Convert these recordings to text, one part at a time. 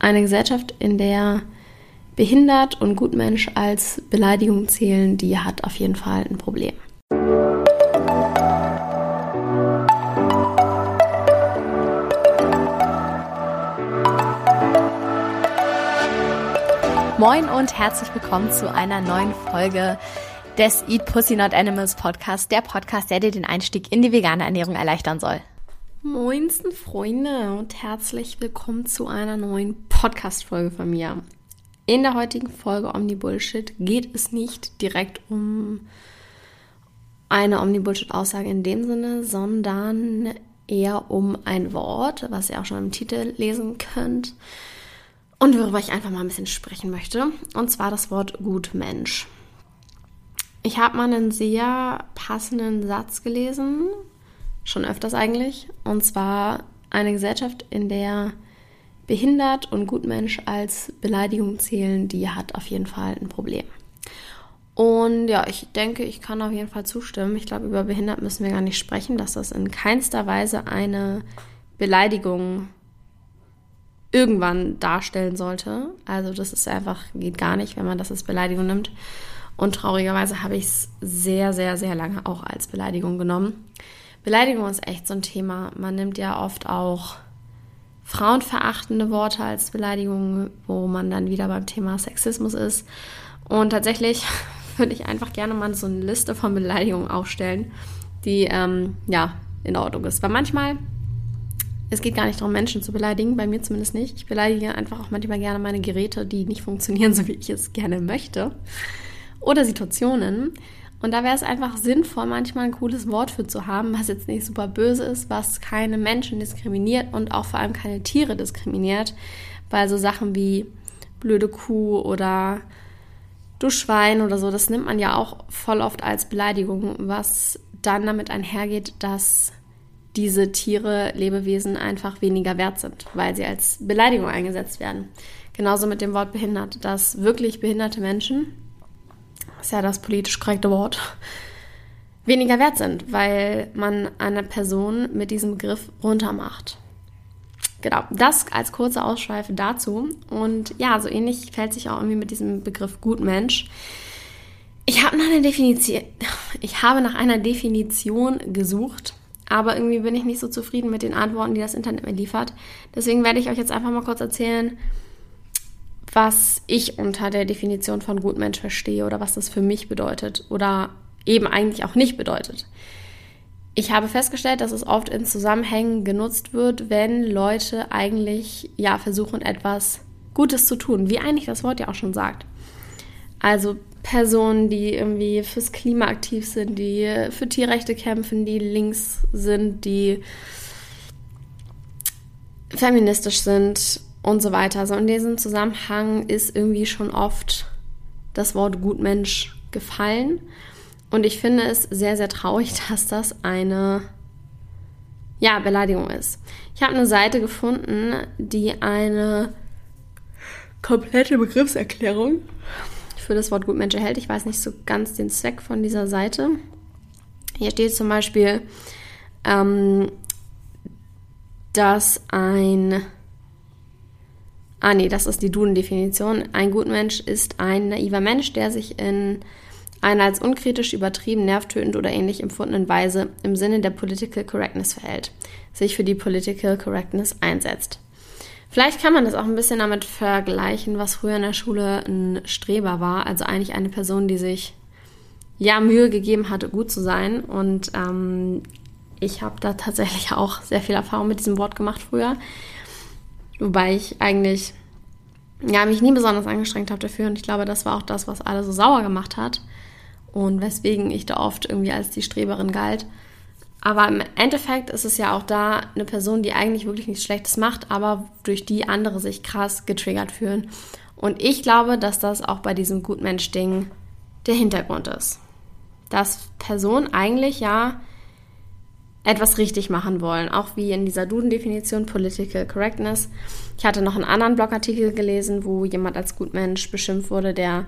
Eine Gesellschaft, in der behindert und Gutmensch als Beleidigung zählen, die hat auf jeden Fall ein Problem. Moin und herzlich willkommen zu einer neuen Folge des Eat Pussy Not Animals Podcast, der Podcast, der dir den Einstieg in die vegane Ernährung erleichtern soll. Moinsten Freunde und herzlich willkommen zu einer neuen Podcast-Folge von mir. In der heutigen Folge Omni-Bullshit geht es nicht direkt um eine Omni-Bullshit-Aussage in dem Sinne, sondern eher um ein Wort, was ihr auch schon im Titel lesen könnt und worüber ich einfach mal ein bisschen sprechen möchte. Und zwar das Wort Gutmensch. Ich habe mal einen sehr passenden Satz gelesen schon öfters eigentlich. Und zwar eine Gesellschaft, in der behindert und Gutmensch als Beleidigung zählen, die hat auf jeden Fall ein Problem. Und ja, ich denke, ich kann auf jeden Fall zustimmen. Ich glaube, über behindert müssen wir gar nicht sprechen, dass das in keinster Weise eine Beleidigung irgendwann darstellen sollte. Also das ist einfach, geht gar nicht, wenn man das als Beleidigung nimmt. Und traurigerweise habe ich es sehr, sehr, sehr lange auch als Beleidigung genommen. Beleidigung ist echt so ein Thema. Man nimmt ja oft auch frauenverachtende Worte als Beleidigung, wo man dann wieder beim Thema Sexismus ist. Und tatsächlich würde ich einfach gerne mal so eine Liste von Beleidigungen aufstellen, die ähm, ja in Ordnung ist. Weil manchmal, es geht gar nicht darum, Menschen zu beleidigen, bei mir zumindest nicht. Ich beleidige einfach auch manchmal gerne meine Geräte, die nicht funktionieren, so wie ich es gerne möchte. Oder Situationen. Und da wäre es einfach sinnvoll, manchmal ein cooles Wort für zu haben, was jetzt nicht super böse ist, was keine Menschen diskriminiert und auch vor allem keine Tiere diskriminiert, weil so Sachen wie blöde Kuh oder du Schwein oder so, das nimmt man ja auch voll oft als Beleidigung, was dann damit einhergeht, dass diese Tiere, Lebewesen einfach weniger wert sind, weil sie als Beleidigung eingesetzt werden. Genauso mit dem Wort behindert, dass wirklich behinderte Menschen ist ja das politisch korrekte Wort, weniger wert sind, weil man eine Person mit diesem Begriff runtermacht. Genau, das als kurze Ausschweife dazu. Und ja, so ähnlich fällt sich auch irgendwie mit diesem Begriff Gutmensch. Ich habe nach einer Definition, ich habe nach einer Definition gesucht, aber irgendwie bin ich nicht so zufrieden mit den Antworten, die das Internet mir liefert. Deswegen werde ich euch jetzt einfach mal kurz erzählen, was ich unter der Definition von Gutmensch verstehe oder was das für mich bedeutet oder eben eigentlich auch nicht bedeutet. Ich habe festgestellt, dass es oft in Zusammenhängen genutzt wird, wenn Leute eigentlich ja versuchen etwas Gutes zu tun, wie eigentlich das Wort ja auch schon sagt. Also Personen, die irgendwie fürs Klima aktiv sind, die für Tierrechte kämpfen, die links sind, die feministisch sind und so weiter. So in diesem Zusammenhang ist irgendwie schon oft das Wort Gutmensch gefallen. Und ich finde es sehr, sehr traurig, dass das eine ja, Beleidigung ist. Ich habe eine Seite gefunden, die eine komplette Begriffserklärung für das Wort Gutmensch erhält. Ich weiß nicht so ganz den Zweck von dieser Seite. Hier steht zum Beispiel, ähm, dass ein Ah nee, das ist die Duden-Definition. Ein Gutmensch ist ein naiver Mensch, der sich in einer als unkritisch, übertrieben, nervtötend oder ähnlich empfundenen Weise im Sinne der Political Correctness verhält, sich für die Political Correctness einsetzt. Vielleicht kann man das auch ein bisschen damit vergleichen, was früher in der Schule ein Streber war, also eigentlich eine Person, die sich ja Mühe gegeben hatte, gut zu sein. Und ähm, ich habe da tatsächlich auch sehr viel Erfahrung mit diesem Wort gemacht früher. Wobei ich eigentlich ja, mich nie besonders angestrengt habe dafür. Und ich glaube, das war auch das, was alle so sauer gemacht hat. Und weswegen ich da oft irgendwie als die Streberin galt. Aber im Endeffekt ist es ja auch da eine Person, die eigentlich wirklich nichts Schlechtes macht, aber durch die andere sich krass getriggert fühlen. Und ich glaube, dass das auch bei diesem Gutmensch-Ding der Hintergrund ist. Dass Personen eigentlich ja etwas richtig machen wollen, auch wie in dieser Duden-Definition Political Correctness. Ich hatte noch einen anderen Blogartikel gelesen, wo jemand als Gutmensch beschimpft wurde, der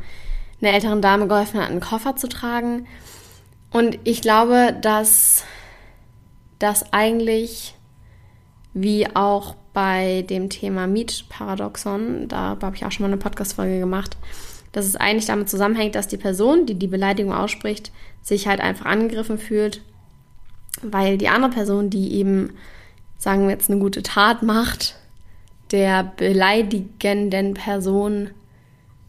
einer älteren Dame geholfen hat, einen Koffer zu tragen. Und ich glaube, dass das eigentlich wie auch bei dem Thema Mietparadoxon, da habe ich auch schon mal eine Podcast-Folge gemacht, dass es eigentlich damit zusammenhängt, dass die Person, die die Beleidigung ausspricht, sich halt einfach angegriffen fühlt, weil die andere Person, die eben, sagen wir jetzt, eine gute Tat macht, der beleidigenden Person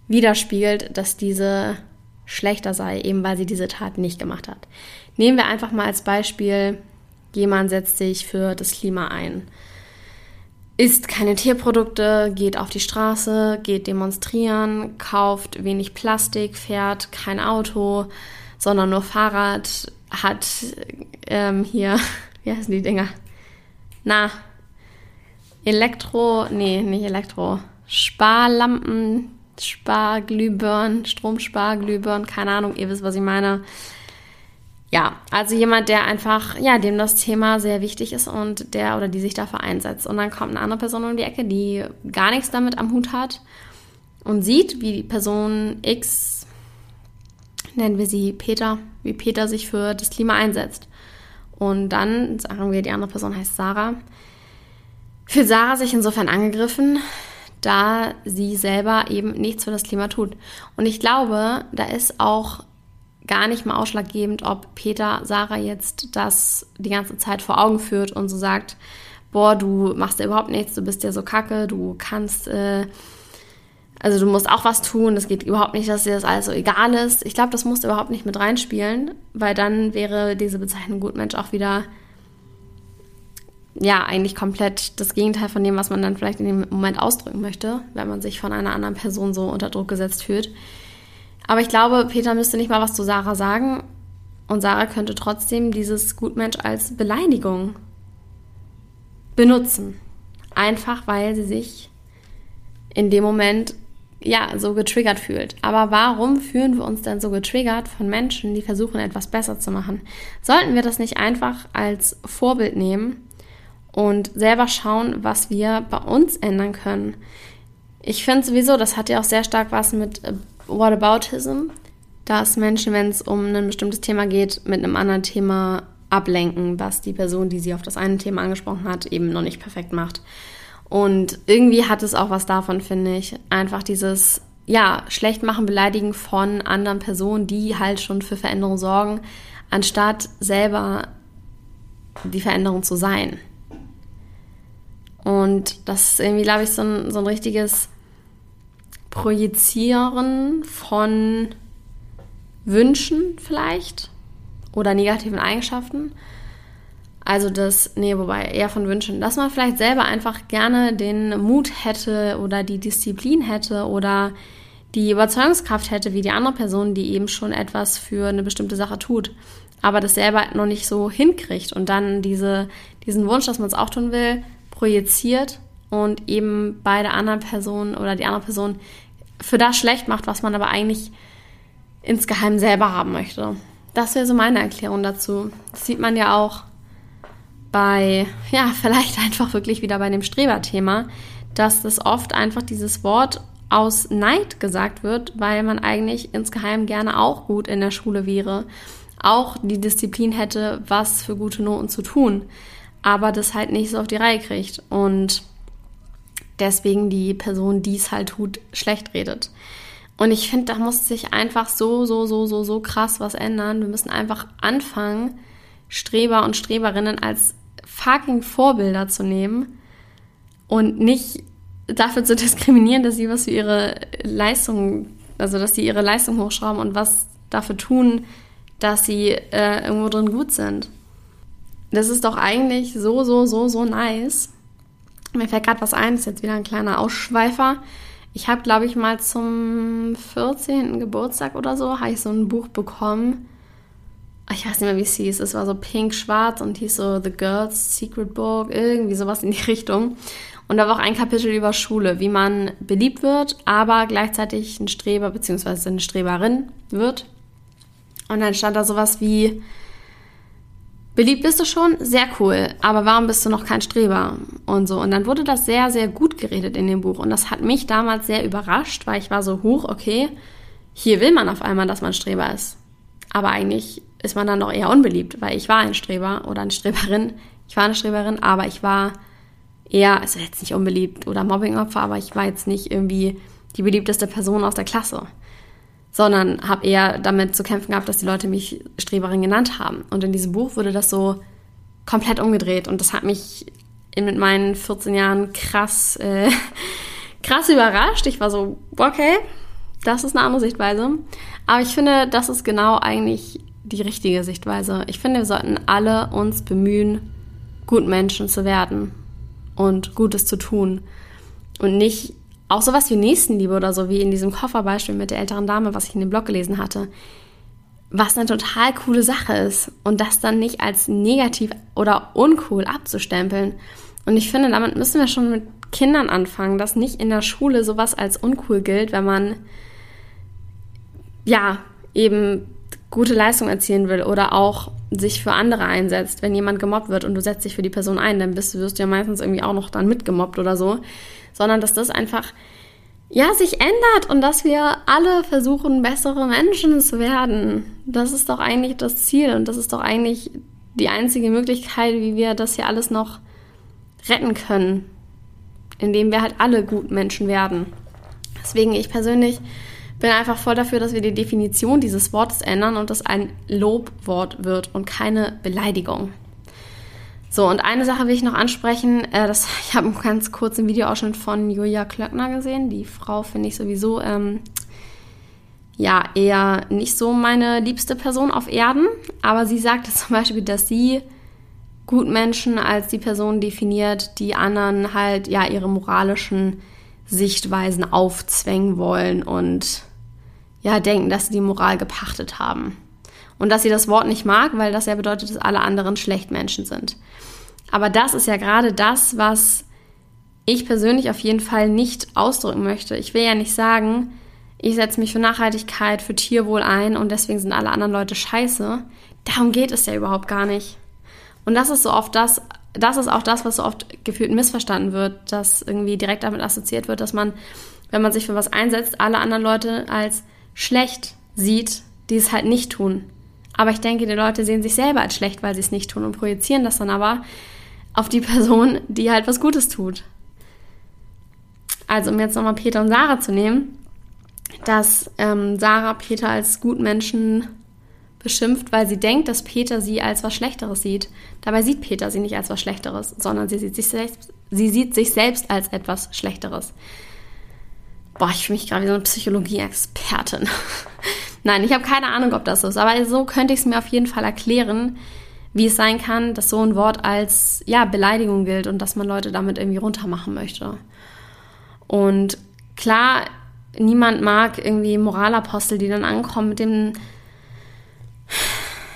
widerspiegelt, dass diese schlechter sei, eben weil sie diese Tat nicht gemacht hat. Nehmen wir einfach mal als Beispiel, jemand setzt sich für das Klima ein, isst keine Tierprodukte, geht auf die Straße, geht demonstrieren, kauft wenig Plastik, fährt kein Auto, sondern nur Fahrrad, hat ähm, hier, wie heißen die Dinger? Na, Elektro, nee, nicht Elektro, Sparlampen, Sparglühbirnen, Stromsparglühbirnen, keine Ahnung, ihr wisst, was ich meine. Ja, also jemand, der einfach, ja, dem das Thema sehr wichtig ist und der oder die sich dafür einsetzt. Und dann kommt eine andere Person um die Ecke, die gar nichts damit am Hut hat und sieht, wie die Person X, nennen wir sie Peter, wie Peter sich für das Klima einsetzt. Und dann, sagen wir, die andere Person heißt Sarah, fühlt Sarah sich insofern angegriffen, da sie selber eben nichts für das Klima tut. Und ich glaube, da ist auch gar nicht mal ausschlaggebend, ob Peter Sarah jetzt das die ganze Zeit vor Augen führt und so sagt, boah, du machst ja überhaupt nichts, du bist ja so kacke, du kannst, äh, also du musst auch was tun, es geht überhaupt nicht, dass dir das alles so egal ist. Ich glaube, das musst du überhaupt nicht mit reinspielen, weil dann wäre diese Bezeichnung Gutmensch auch wieder ja, eigentlich komplett das Gegenteil von dem, was man dann vielleicht in dem Moment ausdrücken möchte, wenn man sich von einer anderen Person so unter Druck gesetzt fühlt. Aber ich glaube, Peter müsste nicht mal was zu Sarah sagen und Sarah könnte trotzdem dieses Gutmensch als Beleidigung benutzen. Einfach weil sie sich in dem Moment ja so getriggert fühlt. Aber warum fühlen wir uns denn so getriggert von Menschen, die versuchen, etwas besser zu machen? Sollten wir das nicht einfach als Vorbild nehmen und selber schauen, was wir bei uns ändern können. Ich finde sowieso, das hat ja auch sehr stark was mit äh, Whataboutism, dass Menschen, wenn es um ein bestimmtes Thema geht, mit einem anderen Thema ablenken, was die Person, die sie auf das eine Thema angesprochen hat, eben noch nicht perfekt macht. Und irgendwie hat es auch was davon, finde ich. Einfach dieses, ja, schlecht machen, beleidigen von anderen Personen, die halt schon für Veränderung sorgen, anstatt selber die Veränderung zu sein. Und das ist irgendwie, glaube ich, so ein, so ein richtiges Projizieren von Wünschen vielleicht oder negativen Eigenschaften. Also das, nee, wobei eher von Wünschen, dass man vielleicht selber einfach gerne den Mut hätte oder die Disziplin hätte oder die Überzeugungskraft hätte wie die andere Person, die eben schon etwas für eine bestimmte Sache tut, aber das selber noch nicht so hinkriegt und dann diese, diesen Wunsch, dass man es auch tun will, projiziert und eben bei der anderen Person oder die andere Person für das schlecht macht, was man aber eigentlich insgeheim selber haben möchte. Das wäre so meine Erklärung dazu. Das sieht man ja auch bei, ja, vielleicht einfach wirklich wieder bei dem Streberthema, dass das oft einfach dieses Wort aus Neid gesagt wird, weil man eigentlich insgeheim gerne auch gut in der Schule wäre, auch die Disziplin hätte, was für gute Noten zu tun aber das halt nicht so auf die Reihe kriegt und deswegen die Person, die es halt tut, schlecht redet. Und ich finde, da muss sich einfach so, so, so, so, so krass was ändern. Wir müssen einfach anfangen, Streber und Streberinnen als fucking Vorbilder zu nehmen und nicht dafür zu diskriminieren, dass sie was für ihre Leistung, also dass sie ihre Leistung hochschrauben und was dafür tun, dass sie äh, irgendwo drin gut sind. Das ist doch eigentlich so, so, so, so nice. Mir fällt gerade was ein, das ist jetzt wieder ein kleiner Ausschweifer. Ich habe, glaube ich, mal zum 14. Geburtstag oder so, habe ich so ein Buch bekommen. Ich weiß nicht mehr, wie es hieß. Es war so pink-schwarz und hieß so The Girls Secret Book, irgendwie sowas in die Richtung. Und da war auch ein Kapitel über Schule, wie man beliebt wird, aber gleichzeitig ein Streber bzw. eine Streberin wird. Und dann stand da sowas wie, beliebt bist du schon, sehr cool, aber warum bist du noch kein Streber? Und so. Und dann wurde das sehr, sehr gut geredet in dem Buch. Und das hat mich damals sehr überrascht, weil ich war so hoch, okay, hier will man auf einmal, dass man Streber ist. Aber eigentlich ist man dann doch eher unbeliebt, weil ich war ein Streber oder eine Streberin. Ich war eine Streberin, aber ich war eher, also jetzt nicht unbeliebt oder Mobbingopfer, aber ich war jetzt nicht irgendwie die beliebteste Person aus der Klasse, sondern habe eher damit zu kämpfen gehabt, dass die Leute mich Streberin genannt haben. Und in diesem Buch wurde das so komplett umgedreht und das hat mich mit meinen 14 Jahren krass, äh, krass überrascht. Ich war so, okay, das ist eine andere Sichtweise. Aber ich finde, das ist genau eigentlich die richtige Sichtweise. Ich finde, wir sollten alle uns bemühen, gut Menschen zu werden und Gutes zu tun. Und nicht auch sowas wie Nächstenliebe oder so, wie in diesem Kofferbeispiel mit der älteren Dame, was ich in dem Blog gelesen hatte. Was eine total coole Sache ist. Und das dann nicht als negativ oder uncool abzustempeln. Und ich finde, damit müssen wir schon mit Kindern anfangen, dass nicht in der Schule sowas als uncool gilt, wenn man ja eben gute Leistung erzielen will oder auch sich für andere einsetzt. Wenn jemand gemobbt wird und du setzt dich für die Person ein, dann bist, wirst du ja meistens irgendwie auch noch dann mitgemobbt oder so. Sondern dass das einfach, ja, sich ändert und dass wir alle versuchen, bessere Menschen zu werden. Das ist doch eigentlich das Ziel und das ist doch eigentlich die einzige Möglichkeit, wie wir das hier alles noch retten können. Indem wir halt alle gut Menschen werden. Deswegen ich persönlich bin einfach voll dafür, dass wir die Definition dieses Wortes ändern und das ein Lobwort wird und keine Beleidigung. So, und eine Sache will ich noch ansprechen. Äh, das, ich habe einen ganz kurzen Videoausschnitt von Julia Klöckner gesehen. Die Frau finde ich sowieso ähm, ja eher nicht so meine liebste Person auf Erden. Aber sie sagte zum Beispiel, dass sie Gutmenschen als die Person definiert, die anderen halt ja ihre moralischen Sichtweisen aufzwängen wollen und ja, denken, dass sie die Moral gepachtet haben. Und dass sie das Wort nicht mag, weil das ja bedeutet, dass alle anderen Schlechtmenschen sind. Aber das ist ja gerade das, was ich persönlich auf jeden Fall nicht ausdrücken möchte. Ich will ja nicht sagen, ich setze mich für Nachhaltigkeit, für Tierwohl ein und deswegen sind alle anderen Leute scheiße. Darum geht es ja überhaupt gar nicht. Und das ist so oft das, das ist auch das, was so oft gefühlt missverstanden wird, dass irgendwie direkt damit assoziiert wird, dass man, wenn man sich für was einsetzt, alle anderen Leute als schlecht sieht, die es halt nicht tun. Aber ich denke, die Leute sehen sich selber als schlecht, weil sie es nicht tun und projizieren das dann aber auf die Person, die halt was Gutes tut. Also um jetzt nochmal Peter und Sarah zu nehmen, dass ähm, Sarah Peter als Gutmenschen beschimpft, weil sie denkt, dass Peter sie als was Schlechteres sieht. Dabei sieht Peter sie nicht als was Schlechteres, sondern sie sieht sich selbst, sie sieht sich selbst als etwas Schlechteres. Boah, ich fühle mich gerade wie so eine Psychologie-Expertin. Nein, ich habe keine Ahnung, ob das so ist, aber so könnte ich es mir auf jeden Fall erklären, wie es sein kann, dass so ein Wort als ja, Beleidigung gilt und dass man Leute damit irgendwie runtermachen möchte. Und klar, niemand mag irgendwie Moralapostel, die dann ankommen mit dem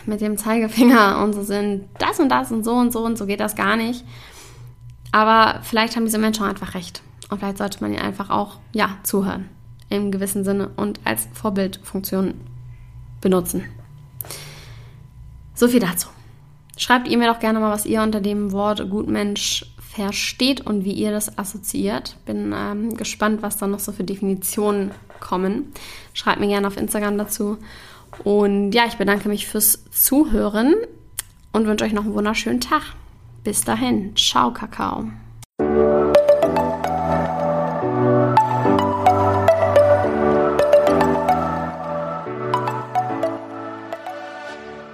mit dem Zeigefinger und so sind das und das und so und so und so geht das gar nicht. Aber vielleicht haben diese Menschen einfach recht. Und vielleicht sollte man ihnen einfach auch, ja, zuhören. Im gewissen Sinne und als Vorbildfunktion benutzen. So viel dazu. Schreibt ihr mir doch gerne mal, was ihr unter dem Wort Gutmensch versteht und wie ihr das assoziiert. Bin ähm, gespannt, was da noch so für Definitionen kommen. Schreibt mir gerne auf Instagram dazu. Und ja, ich bedanke mich fürs Zuhören und wünsche euch noch einen wunderschönen Tag. Bis dahin. Ciao, Kakao.